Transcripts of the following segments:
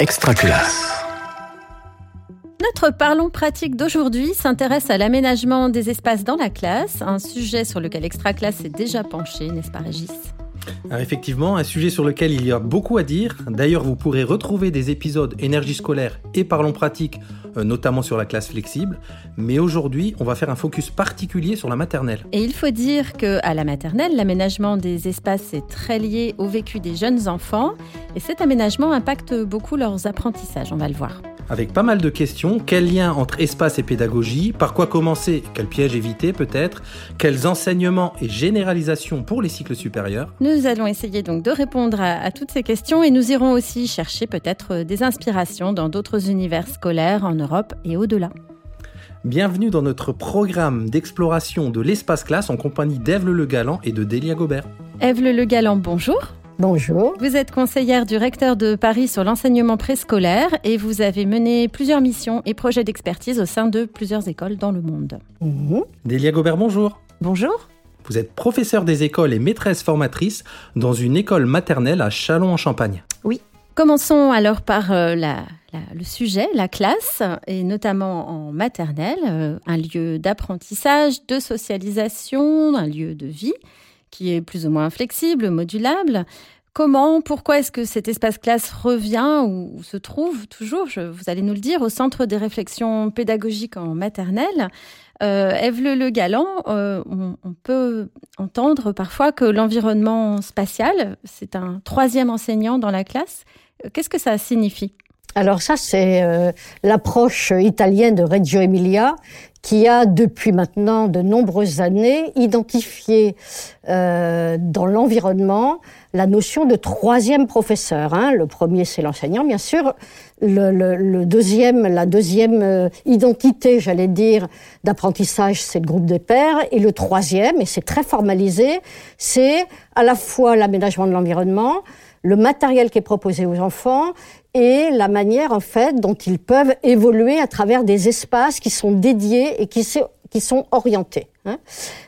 Extra classe. Notre Parlons pratique d'aujourd'hui s'intéresse à l'aménagement des espaces dans la classe, un sujet sur lequel Extra classe s'est déjà penché, n'est-ce pas Régis? Effectivement, un sujet sur lequel il y a beaucoup à dire. D'ailleurs, vous pourrez retrouver des épisodes énergie scolaire et parlons pratique, euh, notamment sur la classe flexible. Mais aujourd'hui, on va faire un focus particulier sur la maternelle. Et il faut dire que à la maternelle, l'aménagement des espaces est très lié au vécu des jeunes enfants, et cet aménagement impacte beaucoup leurs apprentissages. On va le voir avec pas mal de questions. Quel lien entre espace et pédagogie Par quoi commencer Quel piège éviter peut-être Quels enseignements et généralisations pour les cycles supérieurs Nous allons essayer donc de répondre à, toutes ces questions et nous irons aussi chercher peut-être des inspirations dans d'autres univers scolaires en Europe et au-delà. Bienvenue dans notre programme d'exploration de l'espace classe en compagnie d'Ève Le Galant et de Delia Gobert. Ève Le Galant, bonjour. Bonjour. Vous êtes conseillère du recteur de Paris sur l'enseignement préscolaire et vous avez mené plusieurs missions et projets d'expertise au sein de plusieurs écoles dans le monde. Mmh. Délia Gobert, bonjour. Bonjour. Vous êtes professeur des écoles et maîtresse formatrice dans une école maternelle à Châlons-en-Champagne. Oui. Commençons alors par euh, le sujet, la classe, et notamment en maternelle, euh, un lieu d'apprentissage, de socialisation, un lieu de vie qui est plus ou moins flexible, modulable. Comment, pourquoi est-ce que cet espace classe revient ou, se trouve toujours, vous allez nous le dire, au centre des réflexions pédagogiques en maternelle? Euh, Eve Le, Galant, euh, on, peut entendre parfois que l'environnement spatial, c'est un troisième enseignant dans la classe. Qu'est-ce que ça signifie? Alors ça, c'est euh, l'approche italienne de Reggio Emilia qui a depuis maintenant de nombreuses années identifié euh, dans l'environnement la notion de troisième professeur. Hein. Le premier, c'est l'enseignant, bien sûr. Le, deuxième, la deuxième euh, identité, j'allais dire, d'apprentissage, c'est le groupe des pairs. Et le troisième, et c'est très formalisé, c'est à la fois l'aménagement de l'environnement, le matériel qui est proposé aux enfants et la manière en fait dont ils peuvent évoluer à travers des espaces qui sont dédiés et qui, qui sont orientés. Hein.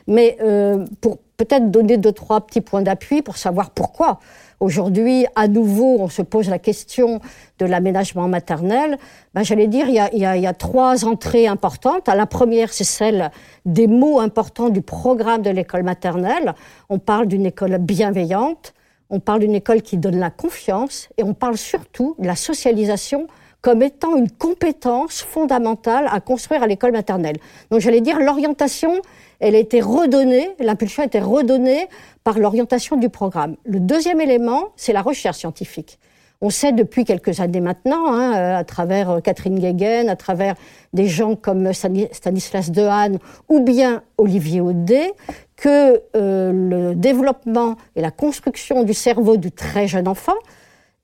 Mais euh, pour peut-être donner deux trois petits points d'appui pour savoir pourquoi aujourd'hui à nouveau on se pose la question de l'aménagement maternel, ben, j'allais dire il y, a, il, y a, trois entrées importantes. La première c'est celle des mots importants du programme de l'école maternelle. On parle d'une école bienveillante on parle d'une école qui donne la confiance et on parle surtout de la socialisation comme étant une compétence fondamentale à construire à l'école maternelle. Donc j'allais dire l'orientation, elle a été redonnée, l'impulsion a été redonnée par l'orientation du programme. Le deuxième élément, c'est la recherche scientifique. On sait depuis quelques années maintenant, hein, euh, à travers euh, Catherine Guéguen, à travers des gens comme Stanislas Dehaene ou bien Olivier Audet, que euh, le développement et la construction du cerveau du très jeune enfant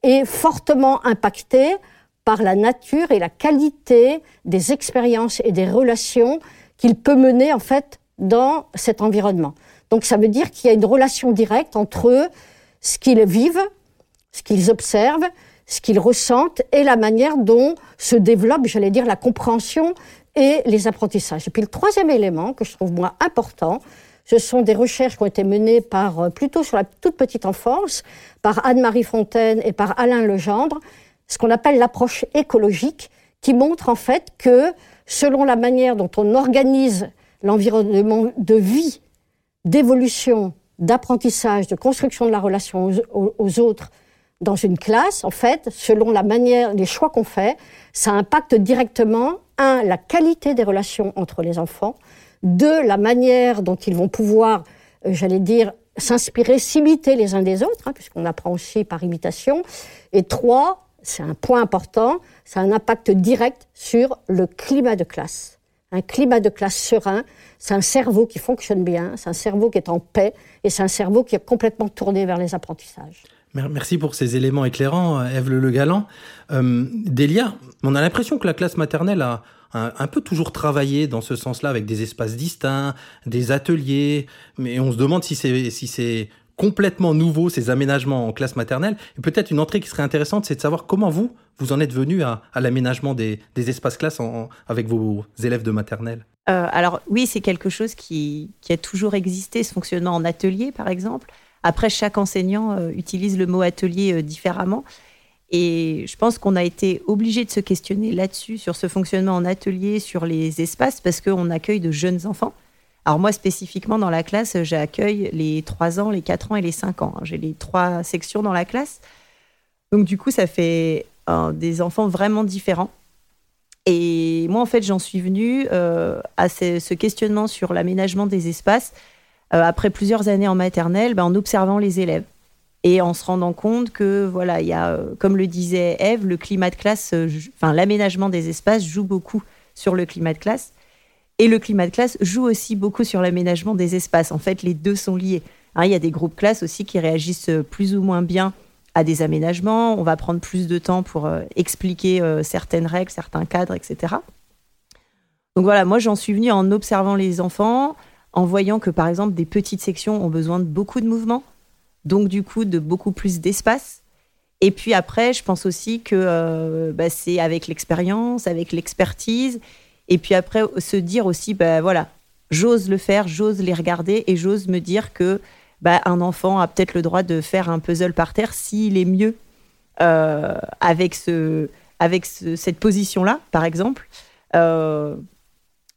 est fortement impacté par la nature et la qualité des expériences et des relations qu'il peut mener en fait dans cet environnement. Donc ça veut dire qu'il y a une relation directe entre eux, ce qu'ils vivent, ce qu'ils observent, ce qu'ils ressentent et la manière dont se développe, j'allais dire, la compréhension et les apprentissages. Et puis le troisième élément que je trouve moi important, ce sont des recherches qui ont été menées par, euh, plutôt sur la toute petite enfance, par Anne-Marie Fontaine et par Alain Legendre, ce qu'on appelle l'approche écologique, qui montre en fait que selon la manière dont on organise l'environnement de vie, d'évolution, d'apprentissage, de construction de la relation aux, autres dans une classe, en fait, selon la manière, les choix qu'on fait, ça impacte directement, un, la qualité des relations entre les enfants, de la manière dont ils vont pouvoir, euh, j'allais dire, s'inspirer, s'imiter les uns des autres, hein, puisqu'on apprend aussi par imitation. Et trois, c'est un point important, ça a un impact direct sur le climat de classe. Un climat de classe serein, c'est un cerveau qui fonctionne bien, c'est un cerveau qui est en paix, et c'est un cerveau qui est complètement tourné vers les apprentissages. Merci pour ces éléments éclairants, Eve Le Galant. Euh, Delia, on a l'impression que la classe maternelle a, un, peu toujours travaillé dans ce sens-là avec des espaces distincts, des ateliers, mais on se demande si c'est si c'est complètement nouveau ces aménagements en classe maternelle. Et peut-être une entrée qui serait intéressante, c'est de savoir comment vous vous en êtes venu à, l'aménagement des, espaces classes avec vos élèves de maternelle. Euh, alors oui, c'est quelque chose qui, a toujours existé, ce fonctionnement en atelier par exemple. Après, chaque enseignant euh, utilise le mot atelier euh, différemment. Et je pense qu'on a été obligé de se questionner là-dessus, sur ce fonctionnement en atelier, sur les espaces, parce qu'on accueille de jeunes enfants. Alors moi, spécifiquement, dans la classe, j'accueille les 3 ans, les 4 ans et les 5 ans. J'ai les trois sections dans la classe. Donc du coup, ça fait des enfants vraiment différents. Et moi, en fait, j'en suis venue euh, à ce, questionnement sur l'aménagement des espaces euh, après plusieurs années en maternelle, ben, en observant les élèves et en se rendant compte que, voilà, il y a, euh, comme le disait Eve, le climat de classe, enfin, l'aménagement des espaces joue beaucoup sur le climat de classe. Et le climat de classe joue aussi beaucoup sur l'aménagement des espaces. En fait, les deux sont liés. Hein, il y a des groupes classes aussi qui réagissent plus ou moins bien à des aménagements, on va prendre plus de temps pour euh, expliquer euh, certaines règles, certains cadres, etc. Donc voilà, moi j'en suis venue en observant les enfants, en voyant que par exemple des petites sections ont besoin de beaucoup de mouvement, donc du coup de beaucoup plus d'espace. Et puis après, je pense aussi que euh, bah, c'est avec l'expérience, avec l'expertise, et puis après se dire aussi, bah, voilà, j'ose le faire, j'ose les regarder et j'ose me dire que bah, un enfant a peut-être le droit de faire un puzzle par terre s'il est mieux euh, avec, ce, avec cette position-là, par exemple. Euh,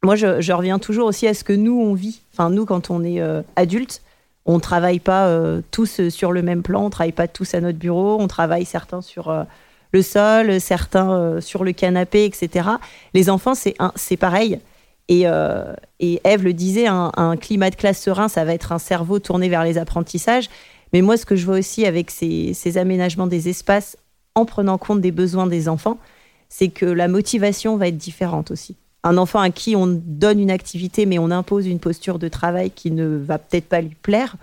moi, je, reviens toujours aussi à ce que nous, on vit. Enfin, nous, quand on est euh, adulte, on ne travaille pas tous sur le même plan, on ne travaille pas tous à notre bureau, on travaille certains sur le sol, certains sur le canapé, etc. Les enfants, c'est pareil. Euh, et, Eve le disait, un, climat de classe serein, ça va être un cerveau tourné vers les apprentissages. Mais moi, ce que je vois aussi avec ces, aménagements des espaces, en prenant compte des besoins des enfants, c'est que la motivation va être différente aussi. Un enfant à qui on donne une activité, mais on impose une posture de travail qui ne va peut-être pas lui plaire,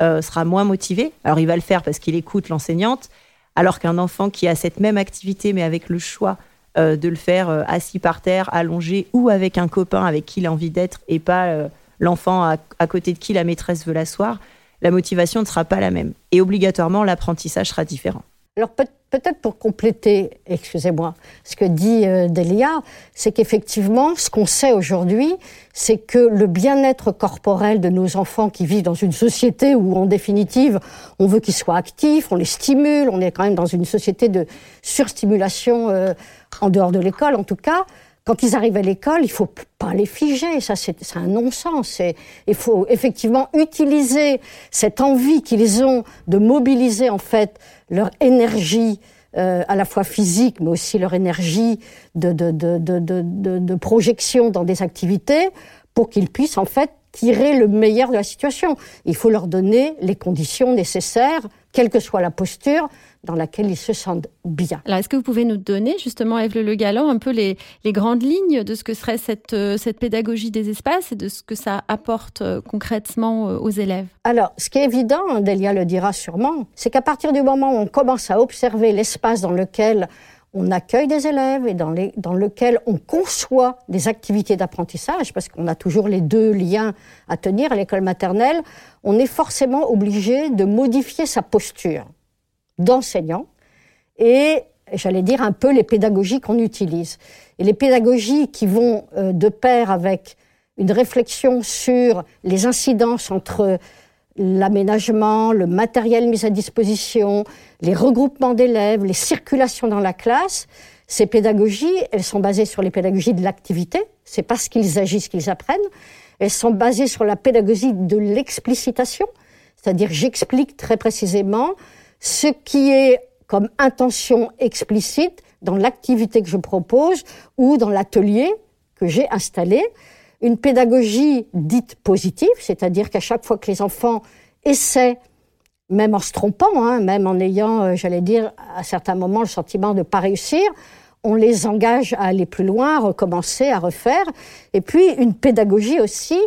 euh, sera moins motivé. Alors il va le faire parce qu'il écoute l'enseignante, alors qu'un enfant qui a cette même activité, mais avec le choix euh, de le faire euh, assis par terre, allongé ou avec un copain avec qui il a envie d'être et pas euh, l'enfant à, côté de qui la maîtresse veut l'asseoir, la motivation ne sera pas la même. Et obligatoirement, l'apprentissage sera différent. Alors peut-être pour compléter, excusez-moi, ce que dit Delia, c'est qu'effectivement, ce qu'on sait aujourd'hui, c'est que le bien-être corporel de nos enfants qui vivent dans une société où, en définitive, on veut qu'ils soient actifs, on les stimule, on est quand même dans une société de surstimulation en dehors de l'école en tout cas, quand ils arrivent à l'école, il faut pas les figer. Ça, c'est un non-sens. Il faut effectivement utiliser cette envie qu'ils ont de mobiliser en fait leur énergie euh, à la fois physique, mais aussi leur énergie de, de projection dans des activités pour qu'ils puissent en fait tirer le meilleur de la situation. Il faut leur donner les conditions nécessaires, quelle que soit la posture, dans laquelle ils se sentent bien. Alors, est-ce que vous pouvez nous donner, justement, Eve Le Galant, un peu les, grandes lignes de ce que serait cette, euh, cette pédagogie des espaces et de ce que ça apporte euh, concrètement euh, aux élèves? Alors, ce qui est évident, Delia le dira sûrement, c'est qu'à partir du moment où on commence à observer l'espace dans lequel on accueille des élèves et dans, les, dans lequel on conçoit des activités d'apprentissage, parce qu'on a toujours les deux liens à tenir à l'école maternelle, on est forcément obligé de modifier sa posture d'enseignants et, j'allais dire, un peu les pédagogies qu'on utilise. Et les pédagogies qui vont euh, de pair avec une réflexion sur les incidences entre l'aménagement, le matériel mis à disposition, les regroupements d'élèves, les circulations dans la classe. Ces pédagogies, elles sont basées sur les pédagogies de l'activité. C'est parce qu'ils agissent qu'ils apprennent. Elles sont basées sur la pédagogie de l'explicitation. C'est-à-dire, j'explique très précisément ce qui est comme intention explicite dans l'activité que je propose ou dans l'atelier que j'ai installé. Une pédagogie dite positive, c'est-à-dire qu'à chaque fois que les enfants essaient, même en se trompant, hein, même en ayant, euh, j'allais dire, à certains moments le sentiment de ne pas réussir, on les engage à aller plus loin, à recommencer, à refaire. Et puis une pédagogie aussi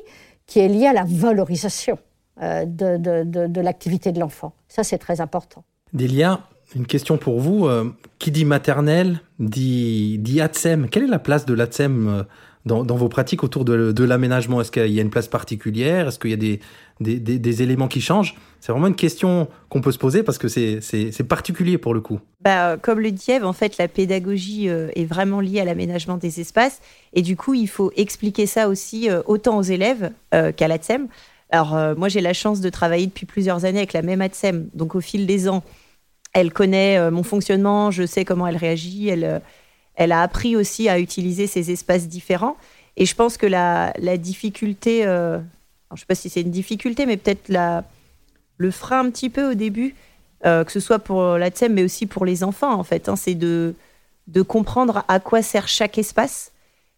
qui est liée à la valorisation. Euh, de, l'activité de l'enfant. Ça, c'est très important. Delia, une question pour vous. Euh, qui dit maternelle dit, dit ATSEM. Quelle est la place de l'ATSEM dans, vos pratiques autour de, l'aménagement? Est-ce qu'il y a une place particulière? Est-ce qu'il y a des, éléments qui changent? C'est vraiment une question qu'on peut se poser parce que c'est particulier pour le coup. Bah, comme le dit Eve, en fait, la pédagogie est vraiment liée à l'aménagement des espaces. Et du coup, il faut expliquer ça aussi autant aux élèves qu'à l'ATSEM. Alors, euh, moi, j'ai la chance de travailler depuis plusieurs années avec la même ATSEM. Donc, au fil des ans, elle connaît mon fonctionnement, je sais comment elle réagit, elle, elle a appris aussi à utiliser ces espaces différents. Et je pense que la, difficulté, je ne sais pas si c'est une difficulté, mais peut-être le frein un petit peu au début, que ce soit pour la TSEM, mais aussi pour les enfants, en fait, hein, c'est de, de comprendre à quoi sert chaque espace.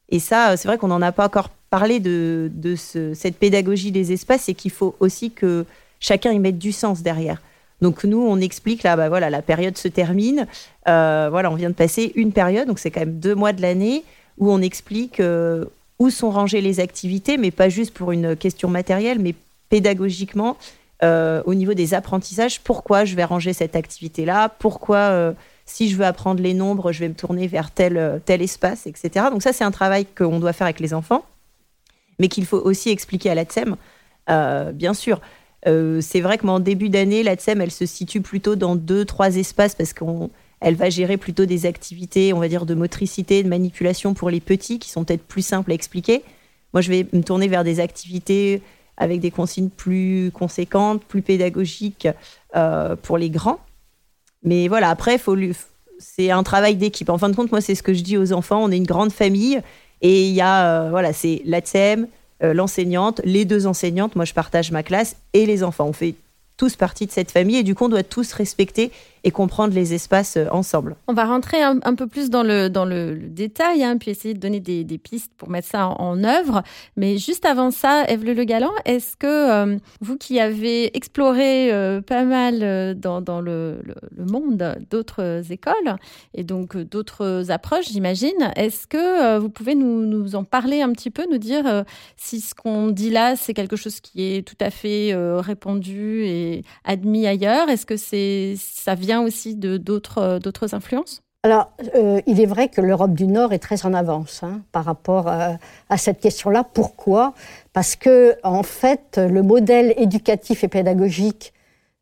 Et ça, c'est vrai qu'on n'en a pas encore parlé de, cette pédagogie des espaces et qu'il faut aussi que chacun y mette du sens derrière. Donc nous, on explique là, bah voilà, la période se termine. Euh, voilà, on vient de passer une période, donc c'est quand même deux mois de l'année où on explique euh, où sont rangées les activités, mais pas juste pour une question matérielle, mais pédagogiquement euh, au niveau des apprentissages. Pourquoi je vais ranger cette activité-là? Pourquoi si je veux apprendre les nombres, je vais me tourner vers tel, tel espace, etc. Donc ça, c'est un travail qu'on doit faire avec les enfants, mais qu'il faut aussi expliquer à la TSEM, euh, bien sûr. Euh, c'est vrai que en début d'année, la TSEM, elle se situe plutôt dans deux, trois espaces parce qu'elle va gérer plutôt des activités, on va dire, de motricité, de manipulation pour les petits, qui sont peut-être plus simples à expliquer. Moi, je vais me tourner vers des activités avec des consignes plus conséquentes, plus pédagogiques euh, pour les grands. Mais voilà, après, c'est un travail d'équipe. En fin de compte, moi, c'est ce que je dis aux enfants. On est une grande famille et il y a, euh, voilà, c'est l'ATSEM, euh, l'enseignante, les deux enseignantes. Moi, je partage ma classe et les enfants. On fait tous partie de cette famille et du coup, on doit tous respecter et comprendre les espaces euh, ensemble. On va rentrer un, peu plus dans le, dans le, détail, hein, puis essayer de donner des, pistes pour mettre ça en, œuvre. Mais juste avant ça, Eve Le Galant, est-ce que euh, vous qui avez exploré euh, pas mal dans, dans le, monde d'autres écoles et donc d'autres approches, j'imagine, est-ce que vous pouvez nous, nous, en parler un petit peu, nous dire si ce qu'on dit là, c'est quelque chose qui est tout à fait répandu et admis ailleurs? Est-ce que c'est ça vient aussi euh, d'autres influences? Alors, euh, il est vrai que l'Europe du Nord est très en avance hein, par rapport à, cette question-là. Pourquoi? Parce que, en fait, le modèle éducatif et pédagogique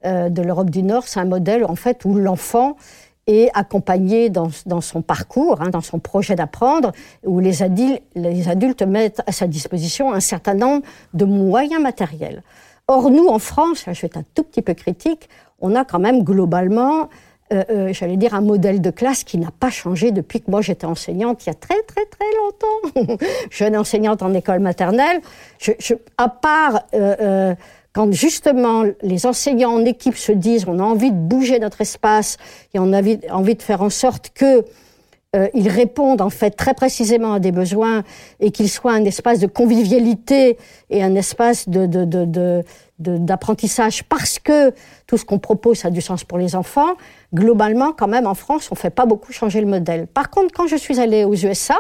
euh, de l'Europe du Nord, c'est un modèle en fait où l'enfant est accompagné dans, dans son parcours, hein, dans son projet d'apprendre, où les adultes, les adultes mettent à sa disposition un certain nombre de moyens matériels. Or, nous, en France, je vais être un tout petit peu critique, on a quand même globalement, euh, euh, j'allais dire, un modèle de classe qui n'a pas changé depuis que moi j'étais enseignante il y a très très très longtemps. Jeune enseignante en école maternelle. à part euh, quand justement les enseignants en équipe se disent on a envie de bouger notre espace et on a envie, de faire en sorte que ils répondent en fait très précisément à des besoins et qu'ils soient un espace de convivialité et un espace de, d'apprentissage parce que tout ce qu'on propose a du sens pour les enfants. Globalement, quand même, en France, on ne fait pas beaucoup changer le modèle. Par contre, quand je suis allée aux USA,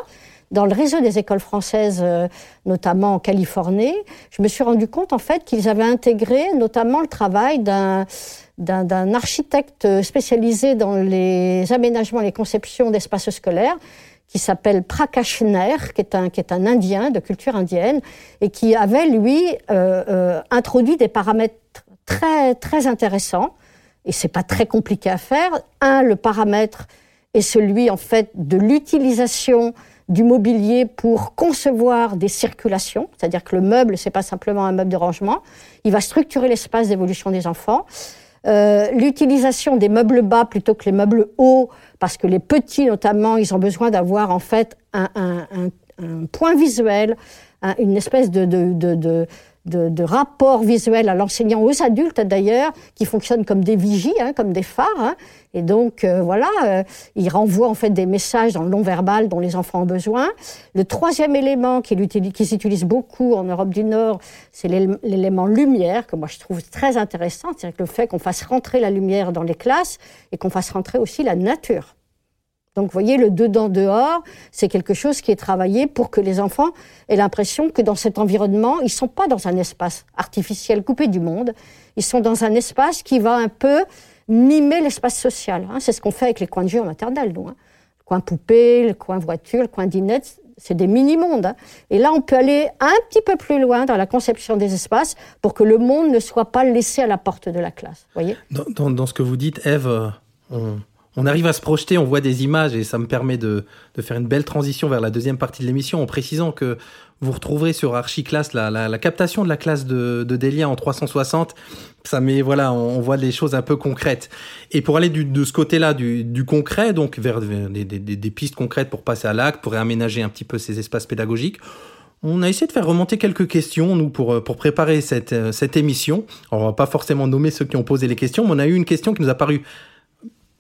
dans le réseau des écoles françaises, euh, notamment en Californie, je me suis rendu compte en fait qu'ils avaient intégré notamment le travail d'un d'un architecte spécialisé dans les aménagements, les conceptions d'espaces scolaires, qui s'appelle Prakash Nair, qui est, un, qui est un Indien de culture indienne, et qui avait, lui, euh, euh, introduit des paramètres très, très intéressants. Et c'est pas très compliqué à faire. Un, le paramètre est celui, en fait, de l'utilisation du mobilier pour concevoir des circulations, c'est-à-dire que le meuble, c'est pas simplement un meuble de rangement. Il va structurer l'espace d'évolution des enfants. Euh, l'utilisation des meubles bas plutôt que les meubles hauts, parce que les petits notamment, ils ont besoin d'avoir en fait un, point visuel, une espèce de, de rapport visuel à l'enseignant, aux adultes d'ailleurs, qui fonctionnent comme des vigies, hein, comme des phares. Hein. Et donc euh, voilà, euh, il renvoie en fait des messages dans le non verbal dont les enfants ont besoin. Le troisième élément qui, qui s'utilise beaucoup en Europe du Nord, c'est l'élément lumière que moi je trouve très intéressant, c'est-à-dire le fait qu'on fasse rentrer la lumière dans les classes et qu'on fasse rentrer aussi la nature. Donc, vous voyez, le dedans-dehors, c'est quelque chose qui est travaillé pour que les enfants aient l'impression que dans cet environnement, ils sont pas dans un espace artificiel coupé du monde. Ils sont dans un espace qui va un peu mimer l'espace social. Hein. C'est ce qu'on fait avec les coins de jeu en maternelle, nous. Hein. Le coin poupée, le coin voiture, le coin dinette, c'est des mini-mondes. Hein. Et là, on peut aller un petit peu plus loin dans la conception des espaces pour que le monde ne soit pas laissé à la porte de la classe. Voyez dans, ce que vous dites, Eve, on on arrive à se projeter, on voit des images et ça me permet de, faire une belle transition vers la deuxième partie de l'émission en précisant que vous retrouverez sur Archiclass la, la, captation de la classe de, de Delia en 360. Ça met, voilà, on, voit des choses un peu concrètes. Et pour aller de ce côté-là, du, concret, donc vers, des, pistes concrètes pour passer à l'acte, pour réaménager un petit peu ces espaces pédagogiques, on a essayé de faire remonter quelques questions, nous, pour, pour préparer cette, cette émission. Alors, on va pas forcément nommer ceux qui ont posé les questions, mais on a eu une question qui nous a paru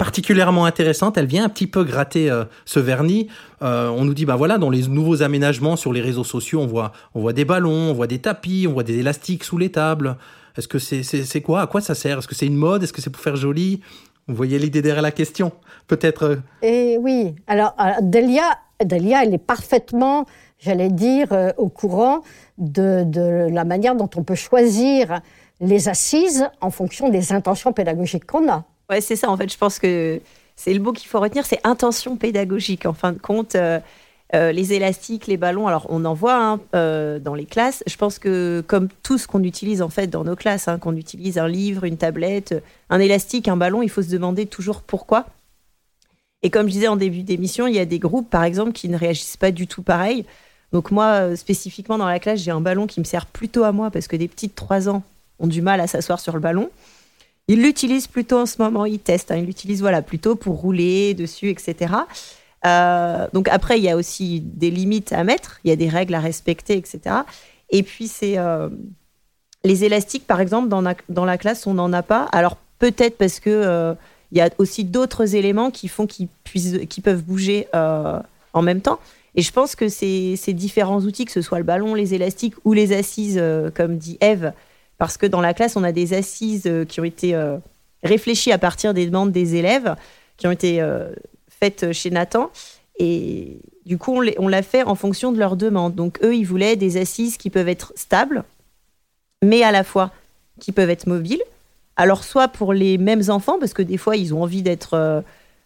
particulièrement intéressante. Elle vient un petit peu gratter euh, ce vernis. Euh, on nous dit, bah voilà, dans les nouveaux aménagements sur les réseaux sociaux, on voit, on voit des ballons, on voit des tapis, on voit des élastiques sous les tables. Est-ce que c'est c'est quoi? À quoi ça sert? Est-ce que c'est une mode? Est-ce que c'est pour faire joli? Vous voyez l'idée derrière la question Peut-être. Euh, eh oui. Alors, Delia, Delia, elle est parfaitement, j'allais dire, au courant de, de la manière dont on peut choisir les assises en fonction des intentions pédagogiques qu'on a. C'est ça. En fait, je pense que c'est le mot qu'il faut retenir, c'est intention pédagogique. En fin de compte, euh, euh, les élastiques, les ballons, alors on en voit hein, euh, dans les classes. Je pense que comme tout ce qu'on utilise en fait dans nos classes, hein, qu'on utilise un livre, une tablette, un élastique, un ballon, il faut se demander toujours pourquoi. Et comme je disais en début d'émission, il y a des groupes, par exemple, qui ne réagissent pas du tout pareil. Donc moi, spécifiquement dans la classe, j'ai un ballon qui me sert plutôt à moi parce que des petites 3 ans ont du mal à s'asseoir sur le ballon. Il l'utilise plutôt en ce moment, il teste, hein. il l'utilise voilà, plutôt pour rouler dessus, etc. Euh, donc après, il y a aussi des limites à mettre, il y a des règles à respecter, etc. Et puis, c'est euh, les élastiques, par exemple, dans la, classe, on n'en a pas. Alors peut-être parce que euh, y a aussi d'autres éléments qui font qu'ils qui peuvent bouger en même temps. Et je pense que ces, ces, différents outils, que ce soit le ballon, les élastiques ou les assises, comme dit Eve, parce que dans la classe, on a des assises euh, qui ont été euh, réfléchies à partir des demandes des élèves, qui ont été euh, faites chez Nathan. Et du coup, on l'a fait en fonction de leurs demandes. Donc, eux, ils voulaient des assises qui peuvent être stables, mais à la fois qui peuvent être mobiles. Alors, soit pour les mêmes enfants, parce que des fois, ils ont envie d'être.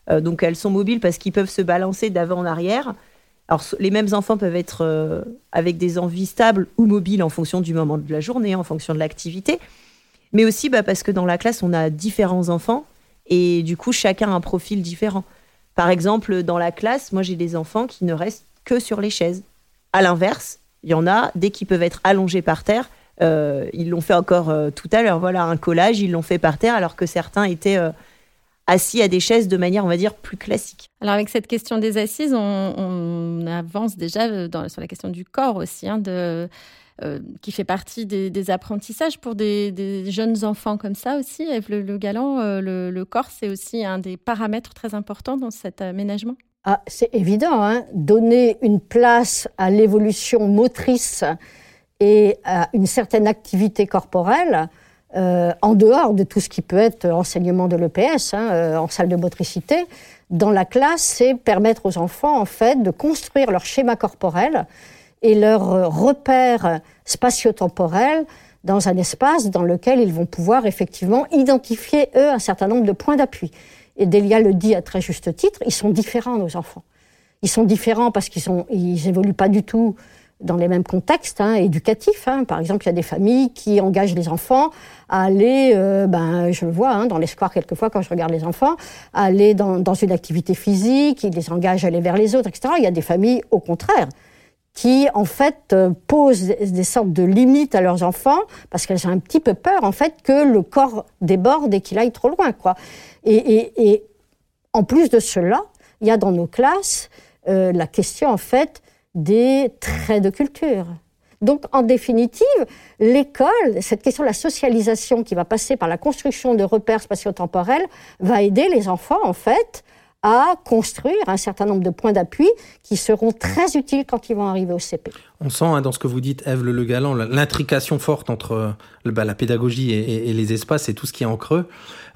donc, elles sont mobiles parce qu'ils peuvent se balancer d'avant en arrière. Alors, les mêmes enfants peuvent être euh, avec des envies stables ou mobiles en fonction du moment de la journée, en fonction de l'activité. Mais aussi bah, parce que dans la classe, on a différents enfants et du coup, chacun a un profil différent. Par exemple, dans la classe, moi, j'ai des enfants qui ne restent que sur les chaises. À l'inverse, il y en a, dès qu'ils peuvent être allongés par terre, euh, ils l'ont fait encore euh, tout à l'heure, voilà, un collage, ils l'ont fait par terre, alors que certains étaient assis à des chaises de manière, on va dire, plus classique. Alors avec cette question des assises, on, avance déjà euh, sur la question du corps aussi, hein, de, euh, qui fait partie des, apprentissages pour des, jeunes enfants comme ça aussi. Le, le galant, euh, le, corps, c'est aussi un des paramètres très importants dans cet aménagement. Ah, c'est évident, hein. donner une place à l'évolution motrice et à une certaine activité corporelle, euh, en dehors de tout ce qui peut être enseignement de l'EPS, hein, euh, en salle de motricité, dans la classe, c'est permettre aux enfants, en fait, de construire leur schéma corporel et leur euh, repère spatio-temporel dans un espace dans lequel ils vont pouvoir effectivement identifier, eux, un certain nombre de points d'appui. Et Delia le dit à très juste titre, ils sont différents, nos enfants. Ils sont différents parce qu'ils ils évoluent pas du tout dans les mêmes contextes hein, éducatifs. Hein. Par exemple, il y a des familles qui engagent les enfants à aller, euh, ben, je le vois hein, dans les squares quelquefois quand je regarde les enfants, à aller dans, dans, une activité physique, ils les engagent à aller vers les autres, etc. Il y a des familles, au contraire, qui en fait euh, posent des, sortes de limites à leurs enfants parce qu'elles ont un petit peu peur en fait que le corps déborde et qu'il aille trop loin, quoi. Et, et, et, en plus de cela, il y a dans nos classes euh, la question en fait des traits de culture. Donc, en définitive, l'école, cette question de la socialisation qui va passer par la construction de repères spatio-temporels, va aider les enfants, en fait, à construire un certain nombre de points d'appui qui seront très utiles quand ils vont arriver au CP. On sent hein, dans ce que vous dites, Eve Le Galant, l'intrication forte entre euh, bah, la pédagogie et, les espaces et tout ce qui est en creux.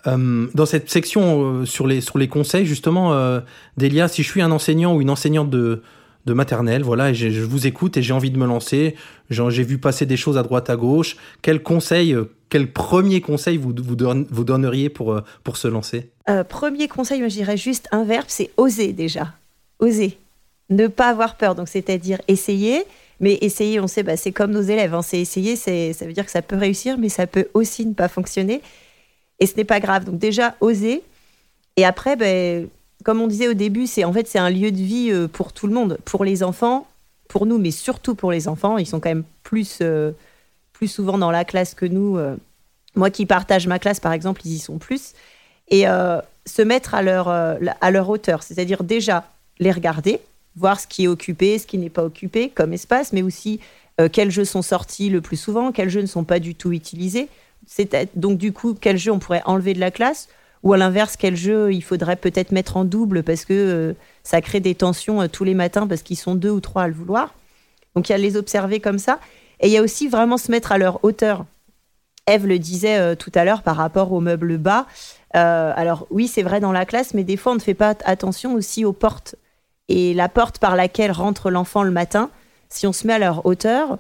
Euh, dans cette section euh, sur, les, sur les conseils, justement, Delia, si je suis un enseignant ou une enseignante de, de maternelle, voilà, et je vous écoute et j'ai envie de me lancer. J'ai vu passer des choses à droite, à gauche. Quel conseil, euh, quel premier conseil vous, vous, donneriez pour, euh, pour se lancer? Euh, Premier conseil, je dirais juste un verbe, c'est oser déjà. Oser. Ne pas avoir peur, donc c'est-à-dire essayer. Mais essayer, on sait, bah, c'est comme nos élèves. Hein. c'est essayer, ça veut dire que ça peut réussir, mais ça peut aussi ne pas fonctionner. Et ce n'est pas grave. Donc déjà, oser. Et après, ben, comme on disait au début, c'est en fait c'est un lieu de vie euh, pour tout le monde, pour les enfants, pour nous, mais surtout pour les enfants. Ils sont quand même plus, euh, plus souvent dans la classe que nous. Euh. Moi qui partage ma classe, par exemple, ils y sont plus. Et se mettre à leur, à leur hauteur, c'est-à-dire déjà les regarder, voir ce qui est occupé, ce qui n'est pas occupé comme espace, mais aussi quels jeux sont sortis le plus souvent, quels jeux ne sont pas du tout utilisés. Donc du coup, quels jeux on pourrait enlever de la classe ou à l'inverse, quel jeu il faudrait peut-être mettre en double parce que euh, ça crée des tensions euh, tous les matins parce qu'ils sont deux ou trois à le vouloir. Donc il y a les observer comme ça. Et il y a aussi vraiment se mettre à leur hauteur. Eve le disait euh, tout à l'heure par rapport aux meubles bas. alors oui, c'est vrai dans la classe, mais des fois on ne fait pas attention aussi aux portes. Et la porte par laquelle rentre l'enfant le matin, si on se met à leur hauteur,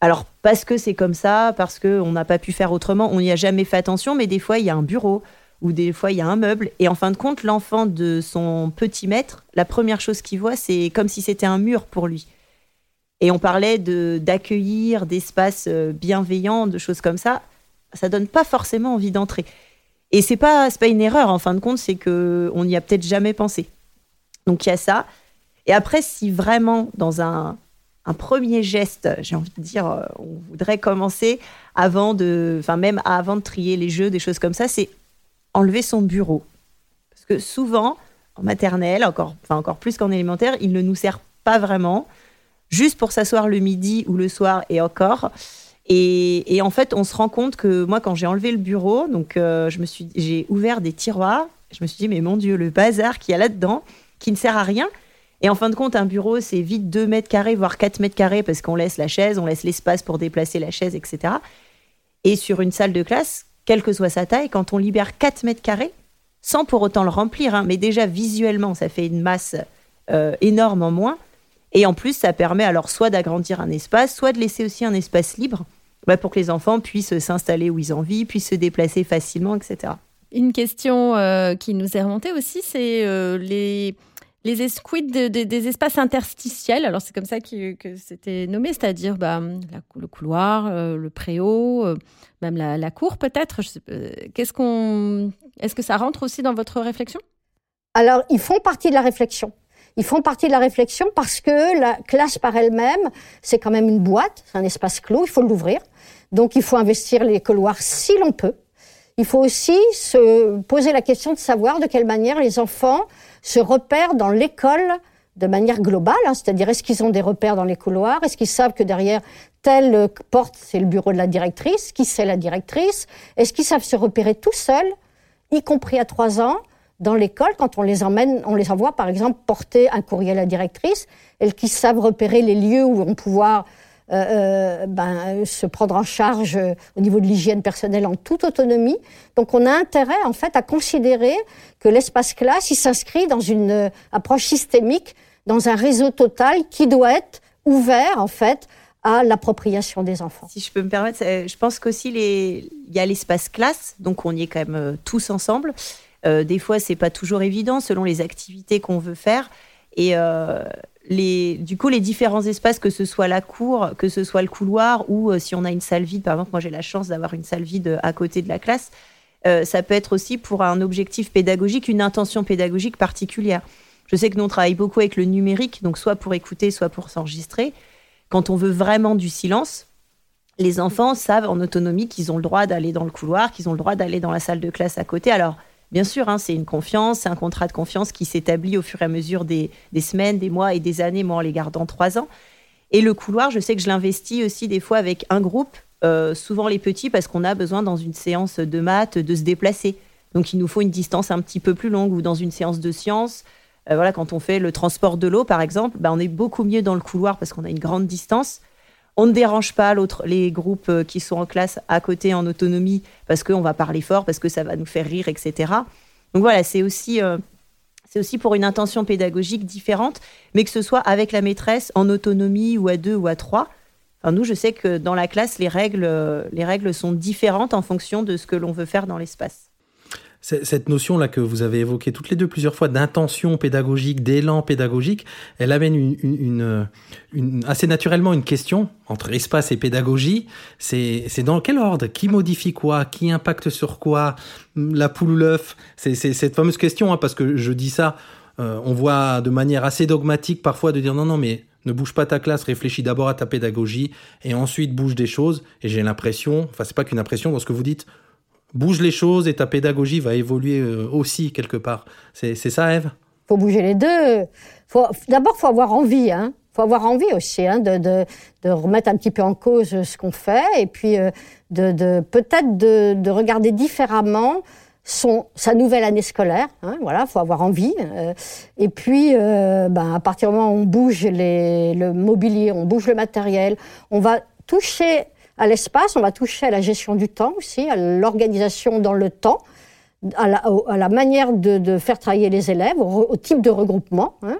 alors parce que c'est comme ça, parce qu'on n'a pas pu faire autrement, on n'y a jamais fait attention, mais des fois il y a un bureau, ou des fois il y a un meuble. Et en fin de compte, l'enfant de son petit maître, la première chose qu'il voit, c'est comme si c'était un mur pour lui. Et on parlait de d'accueillir, d'espaces euh, bienveillants, de choses comme ça. Ça donne pas forcément envie d'entrer. Et c'est pas pas une erreur en fin de compte, c'est que on n'y a peut-être jamais pensé. Donc il y a ça. Et après, si vraiment dans un, un premier geste, j'ai envie de dire, euh, on voudrait commencer avant de, enfin même avant de trier les jeux, des choses comme ça, c'est enlever son bureau. Parce que souvent, en maternelle, encore, enfin encore plus qu'en élémentaire, il ne nous sert pas vraiment, juste pour s'asseoir le midi ou le soir et encore. Et, en fait, on se rend compte que moi, quand j'ai enlevé le bureau, donc euh, je me suis, j'ai ouvert des tiroirs. Je me suis dit, mais mon Dieu, le bazar qu'il y a là-dedans, qui ne sert à rien. Et en fin de compte, un bureau, c'est vite 2 mètres carrés, voire 4 mètres carrés, parce qu'on laisse la chaise, on laisse l'espace pour déplacer la chaise, etc. Et sur une salle de classe, quelle que soit sa taille, quand on libère 4 mètres carrés, sans pour autant le remplir, hein, mais déjà visuellement, ça fait une masse euh, énorme en moins. Et en plus, ça permet alors soit d'agrandir un espace, soit de laisser aussi un espace libre bah, pour que les enfants puissent s'installer où ils ont envie, puissent se déplacer facilement, etc. Une question euh, qui nous est remontée aussi, c'est euh, les les esquides des espaces interstitiels. Alors c'est comme ça que, c'était nommé, c'est-à-dire bah, le couloir, euh, le préau, euh, même la, cour peut-être. Qu'est-ce qu'on, est-ce que ça rentre aussi dans votre réflexion? Alors ils font partie de la réflexion. Ils font partie de la réflexion parce que la classe par elle-même, c'est quand même une boîte, c'est un espace clos, il faut l'ouvrir. Donc il faut investir les couloirs si l'on peut. Il faut aussi se poser la question de savoir de quelle manière les enfants se repèrent dans l'école de manière globale, hein, c'est-à-dire est-ce qu'ils ont des repères dans les couloirs, est-ce qu'ils savent que derrière telle porte c'est le bureau de la directrice, qui c'est la directrice, est-ce qu'ils savent se repérer tout seuls, y compris à trois ans, dans l'école quand on les emmène, on les envoie par exemple porter un courrier à la directrice, et qu'ils savent repérer les lieux où vont pouvoir euh, euh, ben, se prendre en charge euh, au niveau de l'hygiène personnelle en toute autonomie. Donc on a intérêt en fait à considérer que l'espace classe, s'inscrit dans une approche systémique, dans un réseau total qui doit être ouvert en fait à l'appropriation des enfants. Si je peux me permettre, je pense qu'aussi les... il y a l'espace classe, donc on y est quand même tous ensemble. des fois, c'est pas toujours évident selon les activités qu'on veut faire. Les, du coup, les différents espaces, que ce soit la cour, que ce soit le couloir, ou euh, si on a une salle vide, par exemple, moi j'ai la chance d'avoir une salle vide à côté de la classe, euh, ça peut être aussi pour un objectif pédagogique, une intention pédagogique particulière. Je sais que nous, on travaille beaucoup avec le numérique, donc soit pour écouter, soit pour s'enregistrer. Quand on veut vraiment du silence, les enfants savent en autonomie qu'ils ont le droit d'aller dans le couloir, qu'ils ont le droit d'aller dans la salle de classe à côté. Alors, Bien sûr, hein, c'est une confiance, c'est un contrat de confiance qui s'établit au fur et à mesure des, semaines, des mois et des années, moi en les gardant trois ans. Et le couloir, je sais que je l'investis aussi des fois avec un groupe, euh, souvent les petits, parce qu'on a besoin dans une séance de maths de se déplacer. Donc il nous faut une distance un petit peu plus longue ou dans une séance de sciences. Euh, voilà, quand on fait le transport de l'eau, par exemple, bah, on est beaucoup mieux dans le couloir parce qu'on a une grande distance. On ne dérange pas l'autre, les groupes euh, qui sont en classe à côté en autonomie parce qu'on va parler fort, parce que ça va nous faire rire, etc. Donc voilà, c'est aussi, euh, aussi pour une intention pédagogique différente, mais que ce soit avec la maîtresse en autonomie ou à deux ou à trois. Enfin, nous, je sais que dans la classe, les règles, euh, les règles sont différentes en fonction de ce que l'on veut faire dans l'espace. Cette notion-là que vous avez évoquée toutes les deux plusieurs fois d'intention pédagogique, d'élan pédagogique, elle amène une, une, assez naturellement une question entre espace et pédagogie. C'est dans quel ordre? Qui modifie quoi? Qui impacte sur quoi? La poule ou l'œuf? C'est cette fameuse question, hein, parce que je dis ça, euh, on voit de manière assez dogmatique parfois de dire non, non, mais ne bouge pas ta classe, réfléchis d'abord à ta pédagogie et ensuite bouge des choses. Et j'ai l'impression, enfin c'est pas qu'une impression dans ce que vous dites, bouge les choses et ta pédagogie va évoluer euh, aussi quelque part. C'est ça, Eve faut bouger les deux. D'abord, il faut avoir envie. Hein. faut avoir envie aussi hein, de, remettre un petit peu en cause ce qu'on fait et puis euh, de, peut-être de, de, regarder différemment son, sa nouvelle année scolaire. Hein, voilà, faut avoir envie. Euh. et puis, ben, à partir du moment où on bouge les, le mobilier, on bouge le matériel, on va toucher à l'espace, on va toucher à la gestion du temps aussi, à l'organisation dans le temps, à la, manière de, faire travailler les élèves, au, type de regroupement. Hein.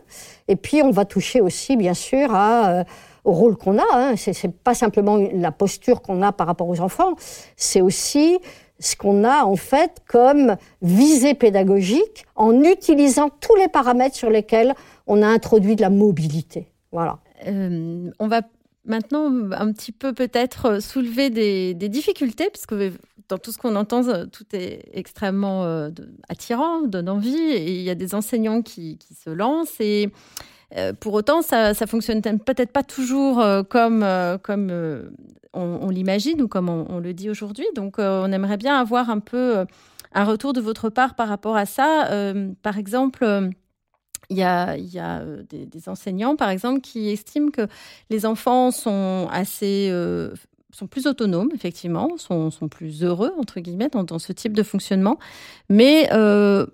Et puis on va toucher aussi, bien sûr, euh, au rôle qu'on a. Hein. C'est pas simplement la posture qu'on a par rapport aux enfants, c'est aussi ce qu'on a en fait comme visée pédagogique en utilisant tous les paramètres sur lesquels on a introduit de la mobilité. Voilà. Euh, on va maintenant un petit peu peut-être euh, soulever des, difficultés, puisque dans tout ce qu'on entend, euh, tout est extrêmement euh, attirant, donne envie, et il y a des enseignants qui, se lancent. Et pour autant, ça, ça fonctionne peut-être pas toujours comme, comme on, l'imagine ou comme on, le dit aujourd'hui. Donc, on aimerait bien avoir un peu un retour de votre part par rapport à ça. par exemple, il y a, euh, des, enseignants, par exemple, qui estiment que les enfants sont assez euh, sont plus autonomes, effectivement, sont, plus heureux, entre guillemets, dans, ce type de fonctionnement. Mais euh,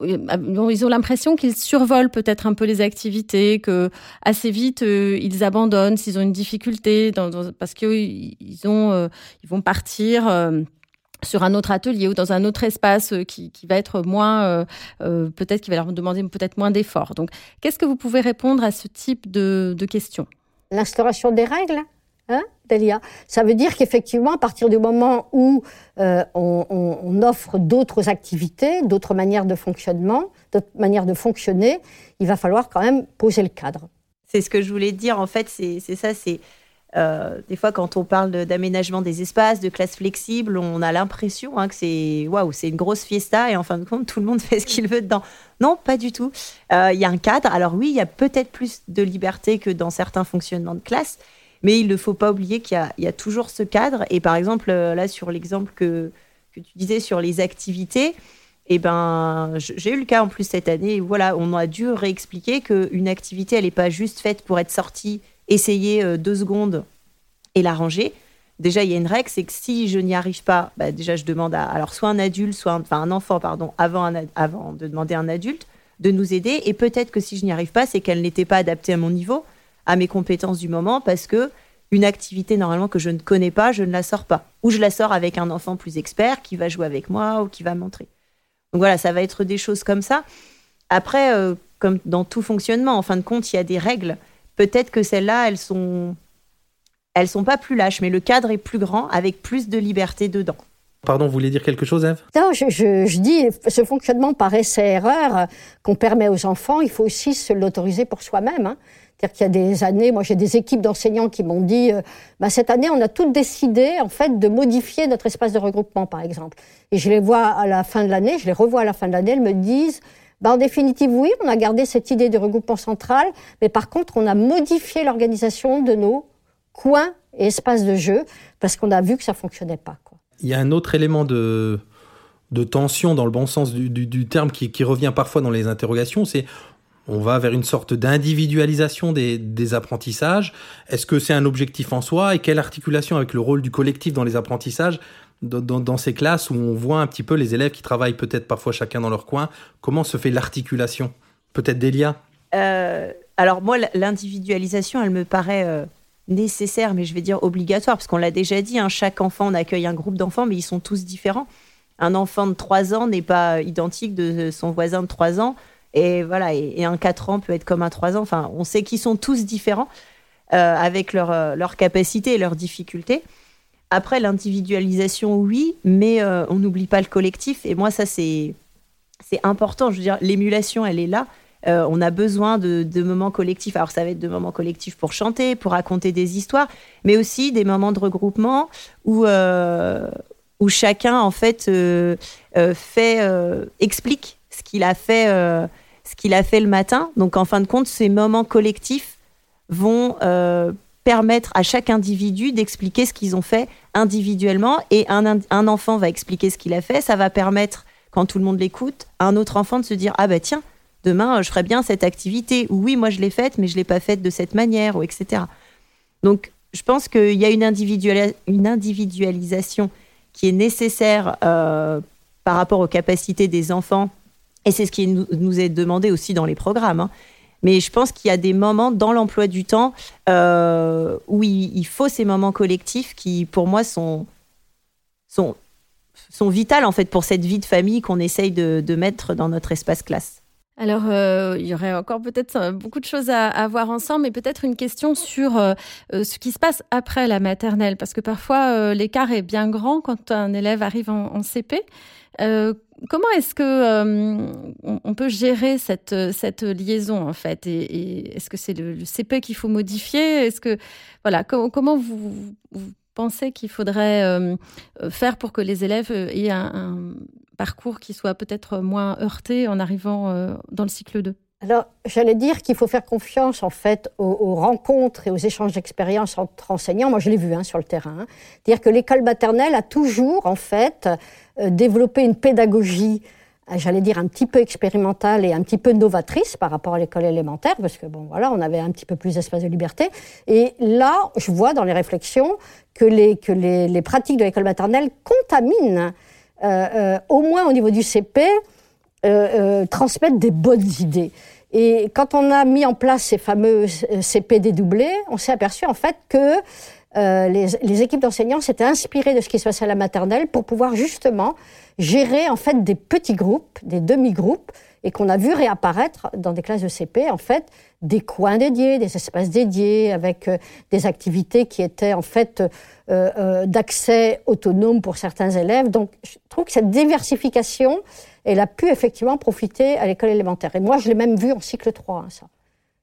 ils ont l'impression qu'ils survolent peut-être un peu les activités, que assez vite ils abandonnent s'ils ont une difficulté, parce qu'ils ils vont partir sur un autre atelier ou dans un autre espace euh, qui, va être moins, euh, euh, peut-être qui va leur demander peut-être moins d'efforts. Donc, qu'est-ce que vous pouvez répondre à ce type de, questions? L'instauration des règles, hein, Delia? Ça veut dire qu'effectivement, à partir du moment où on, offre d'autres activités, d'autres manières de fonctionnement, d'autres manières de fonctionner, il va falloir quand même poser le cadre. C'est ce que je voulais dire, en fait, c'est ça, c'est euh, des fois, quand on parle d'aménagement des espaces, de classes flexibles, on a l'impression hein, que c'est waouh, c'est une grosse fiesta et en fin de compte, tout le monde fait ce qu'il veut dedans. Non, pas du tout. Euh, il y a un cadre. Alors oui, il y a peut-être plus de liberté que dans certains fonctionnements de classe, mais il ne faut pas oublier qu'il y, a toujours ce cadre. Et par exemple, euh, là, sur l'exemple que, que tu disais sur les activités, eh ben, j'ai eu le cas en plus cette année. voilà, on a dû réexpliquer qu'une activité, elle n'est pas juste faite pour être sortie essayer euh, deux secondes et la ranger. Déjà, il y a une règle, c'est que si je n'y arrive pas, bah, déjà, je demande à alors soit un adulte, soit un, enfin un enfant, pardon, avant, avant de demander à un adulte de nous aider. Et peut-être que si je n'y arrive pas, c'est qu'elle n'était pas adaptée à mon niveau, à mes compétences du moment, parce que une activité normalement que je ne connais pas, je ne la sors pas. Ou je la sors avec un enfant plus expert qui va jouer avec moi ou qui va montrer. Donc voilà, ça va être des choses comme ça. Après, euh, comme dans tout fonctionnement, en fin de compte, il y a des règles peut-être que celles-là, elles sont, elles sont pas plus lâches, mais le cadre est plus grand, avec plus de liberté dedans. Pardon, vous voulez dire quelque chose, Eve Non, je, dis, ce fonctionnement par essai-erreur qu'on permet aux enfants, il faut aussi se l'autoriser pour soi-même. Hein. C'est-à-dire qu'il y a des années, moi j'ai des équipes d'enseignants qui m'ont dit, euh, bah, cette année on a toutes décidé en fait de modifier notre espace de regroupement par exemple. Et je les vois à la fin de l'année, je les revois à la fin de l'année, elles me disent, en définitive, oui, on a gardé cette idée de regroupement central, mais par contre, on a modifié l'organisation de nos coins et espaces de jeu parce qu'on a vu que ça fonctionnait pas. Il y a un autre élément de, tension dans le bon sens du, terme qui, revient parfois dans les interrogations, c'est on va vers une sorte d'individualisation des, des, apprentissages. Est-ce que c'est un objectif en soi et quelle articulation avec le rôle du collectif dans les apprentissages dans, ces classes où on voit un petit peu les élèves qui travaillent peut-être parfois chacun dans leur coin, comment se fait l'articulation? Peut-être Delia? Euh, Alors moi, l'individualisation, elle me paraît euh, nécessaire, mais je vais dire obligatoire, parce qu'on l'a déjà dit, hein, chaque enfant, on accueille un groupe d'enfants, mais ils sont tous différents. Un enfant de 3 ans n'est pas identique de son voisin de 3 ans, et voilà, et, un 4 ans peut être comme un 3 ans. Enfin, on sait qu'ils sont tous différents, euh, avec leurs leur capacités et leurs difficultés. Après, l'individualisation, oui, mais on n'oublie pas le collectif. Et moi, ça, c'est important. Je veux dire, l'émulation, elle est là. on a besoin de, de, moments collectifs. Alors, ça va être de moments collectifs pour chanter, pour raconter des histoires, mais aussi des moments de regroupement où, où chacun, en fait, fait, explique ce qu'il a fait ce qu'il a fait le matin. Donc en fin de compte, ces moments collectifs vont euh, permettre à chaque individu d'expliquer ce qu'ils ont fait individuellement et un, enfant va expliquer ce qu'il a fait. Ça va permettre, quand tout le monde l'écoute, à un autre enfant de se dire ah bah tiens demain je ferai bien cette activité ou oui moi je l'ai faite mais je l'ai pas faite de cette manière ou etc. Donc je pense qu'il y a une, une, individualisation qui est nécessaire euh, par rapport aux capacités des enfants et c'est ce qui nous est demandé aussi dans les programmes. Hein. Mais je pense qu'il y a des moments dans l'emploi du temps euh, où il, faut ces moments collectifs qui, pour moi, sont, sont, sont vitales en fait pour cette vie de famille qu'on essaye de, mettre dans notre espace classe. Alors, euh, il y aurait encore peut-être euh, beaucoup de choses à, voir ensemble, mais peut-être une question sur ce qui se passe après la maternelle, parce que parfois l'écart est bien grand quand un élève arrive en CP. Euh, comment est-ce que euh, on, peut gérer cette, cette liaison en fait? Et, est-ce que c'est le, CP qu'il faut modifier? Est-ce que voilà comment vous, pensez qu'il faudrait euh, faire pour que les élèves aient un, parcours qui soit peut-être moins heurté en arrivant dans le cycle 2 alors, j'allais dire qu'il faut faire confiance en fait aux, rencontres et aux échanges d'expériences entre enseignants. Moi, je l'ai vu hein, sur le terrain. Hein. Dire que l'école maternelle a toujours en fait euh, développé une pédagogie, euh, j'allais dire un petit peu expérimentale et un petit peu novatrice par rapport à l'école élémentaire, parce que bon, voilà, on avait un petit peu plus d'espace de liberté. Et là, je vois dans les réflexions que les que les, les pratiques de l'école maternelle contaminent, euh, euh, au moins au niveau du CP euh, euh, transmettre des bonnes idées. Et quand on a mis en place ces fameux euh, CPD doublés, on s'est aperçu en fait que euh, les, les, équipes d'enseignants s'étaient inspirées de ce qui se passait à la maternelle pour pouvoir justement gérer en fait des petits groupes, des demi-groupes, et qu'on a vu réapparaître dans des classes de CP en fait des coins dédiés, des espaces dédiés avec des activités qui étaient en fait euh, d'accès autonome pour certains élèves. Donc je trouve que cette diversification elle a pu effectivement profiter à l'école élémentaire. Et moi, je l'ai même vu en cycle 3, hein, ça.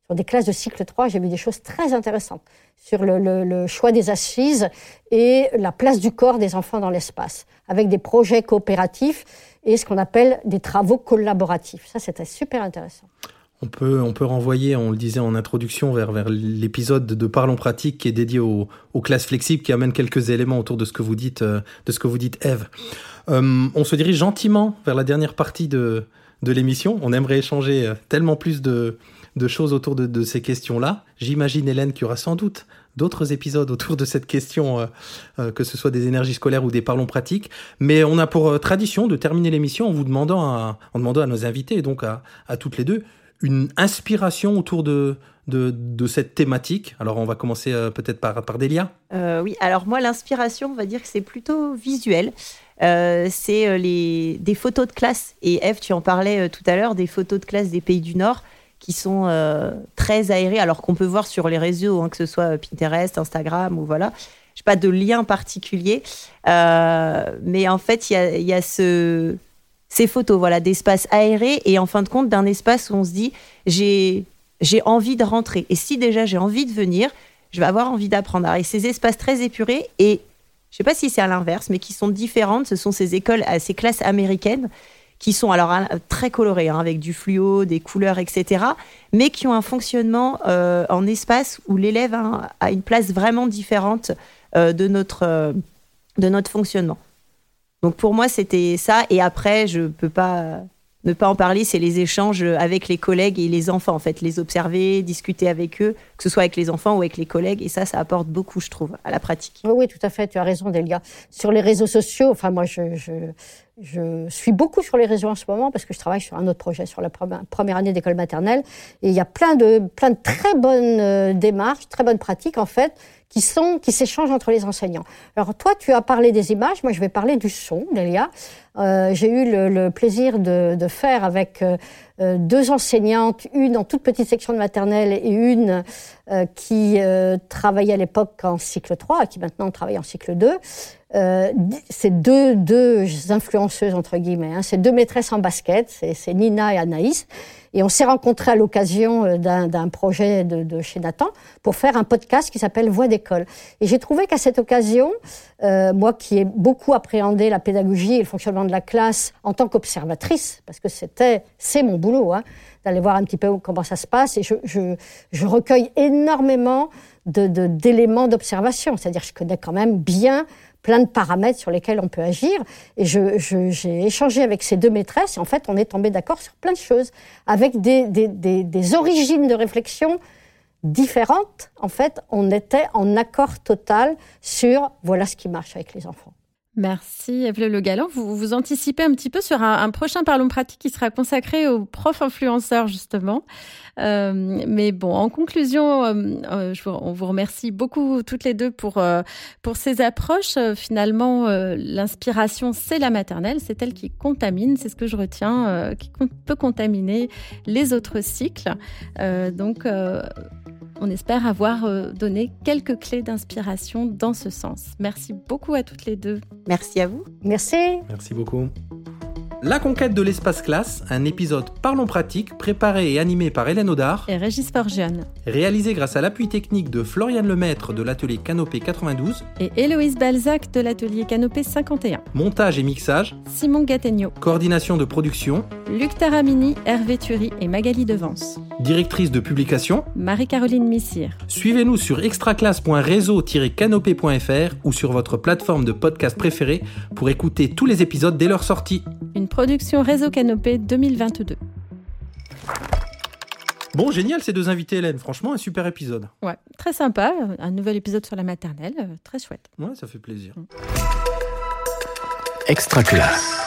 Sur des classes de cycle 3, j'ai vu des choses très intéressantes sur le, choix des assises et la place du corps des enfants dans l'espace, avec des projets coopératifs et ce qu'on appelle des travaux collaboratifs. Ça, c'était super intéressant. On peut, on peut renvoyer, on le disait en introduction, vers, vers l'épisode de Parlons pratique qui est dédié aux, classes flexibles, qui amène quelques éléments autour de ce que vous dites, euh, de ce que vous dites, Eve. Euh, on se dirige gentiment vers la dernière partie de, de l'émission. On aimerait échanger euh, tellement plus de, de choses autour de, de ces questions-là. J'imagine, Hélène, qu'il y aura sans doute d'autres épisodes autour de cette question, que ce soit des énergies scolaires ou des parlons pratiques. Mais on a pour tradition de terminer l'émission en vous demandant à, en demandant à nos invités, et donc à, à toutes les deux, une inspiration autour de, de, cette thématique Alors, on va commencer peut-être par, par Delia. oui, alors moi, l'inspiration, on va dire que c'est plutôt visuel. Euh, c'est euh, les, des photos de classe. Et Eve, tu en parlais euh, tout à l'heure, des photos de classe des pays du Nord qui sont très aérées, alors qu'on peut voir sur les réseaux, hein, que ce soit Pinterest, Instagram ou voilà. Je pas de lien particulier, mais en fait, il y a, ce, ces photos, voilà, d'espace aérés et en fin de compte d'un espace où on se dit j'ai envie de rentrer. Et si déjà j'ai envie de venir, je vais avoir envie d'apprendre. Et ces espaces très épurés et je sais pas si c'est à l'inverse, mais qui sont différentes. Ce sont ces écoles, euh, ces classes américaines qui sont alors très colorées, hein, avec du fluo, des couleurs, etc., mais qui ont un fonctionnement euh, en espace où l'élève a, une place vraiment différente euh, de, notre, de notre fonctionnement. Donc pour moi, c'était ça. Et après, je ne peux pas ne pas en parler, c'est les échanges avec les collègues et les enfants, en fait, les observer, discuter avec eux, que ce soit avec les enfants ou avec les collègues. Et ça, ça apporte beaucoup, je trouve, à la pratique. Oui, oui tout à fait, tu as raison, Delia. Sur les réseaux sociaux, enfin, moi, je, je, je, suis beaucoup sur les réseaux en ce moment parce que je travaille sur un autre projet sur la première année d'école maternelle. Et il y a plein de, plein de très bonnes euh, démarches, très bonnes pratiques, en fait, qui sont qui s'échangent entre les enseignants. Alors toi, tu as parlé des images, moi je vais parler du son, Delia. Euh, J'ai eu le, le plaisir de, de, faire avec euh, deux enseignantes, une en toute petite section de maternelle et une euh, qui euh, travaillait à l'époque en cycle 3 et qui maintenant travaille en cycle 2. Euh, c'est deux, deux influenceuses, entre guillemets, hein, c'est deux maîtresses en basket, c'est Nina et Anaïs. Et on s'est rencontrés à l'occasion euh, d'un projet de, chez Nathan pour faire un podcast qui s'appelle Voix d'école. Et j'ai trouvé qu'à cette occasion, euh, moi qui ai beaucoup appréhendé la pédagogie et le fonctionnement de la classe en tant qu'observatrice, parce que c'était, c'est mon boulot, hein, d'aller voir un petit peu comment ça se passe, et je, je, je recueille énormément d'éléments d'observation, c'est-à-dire je connais quand même bien plein de paramètres sur lesquels on peut agir. Et j'ai je, échangé avec ces deux maîtresses et en fait, on est tombé d'accord sur plein de choses, avec des, des, des, des, origines de réflexion différentes. En fait, on était en accord total sur voilà ce qui marche avec les enfants. Merci Eve Le Galant. Vous, vous anticipez un petit peu sur un, un, prochain Parlons pratique qui sera consacré aux profs influenceurs justement. Euh, mais bon, en conclusion, euh, euh on vous remercie beaucoup toutes les deux pour pour ces approches. Finalement, l'inspiration c'est la maternelle, c'est elle qui contamine, c'est ce que je retiens, qui peut contaminer les autres cycles. donc on espère avoir euh, donné quelques clés d'inspiration dans ce sens. Merci beaucoup à toutes les deux. Merci à vous. Merci. Merci beaucoup. La conquête de l'espace classe, un épisode Parlons pratique préparé et animé par Hélène Audard et Régis Forgione. Réalisé grâce à l'appui technique de Florian Lemaître de l'atelier Canopé 92 et Héloïse Balzac de l'atelier Canopé 51. Montage et mixage Simon Gattegno. Coordination de production Luc Taramini, Hervé Thury et Magali Devance. Directrice de publication Marie-Caroline Missire. Suivez-nous sur extraclasse.réseau-canopé.fr ou sur votre plateforme de podcast préférée pour écouter tous les épisodes dès leur sortie. Une production Réseau Canopé 2022. Bon, génial ces deux invités, Hélène. Franchement, un super épisode. Ouais, très sympa. Un nouvel épisode sur la maternelle. Très chouette. Ouais, ça fait plaisir. Extra classe.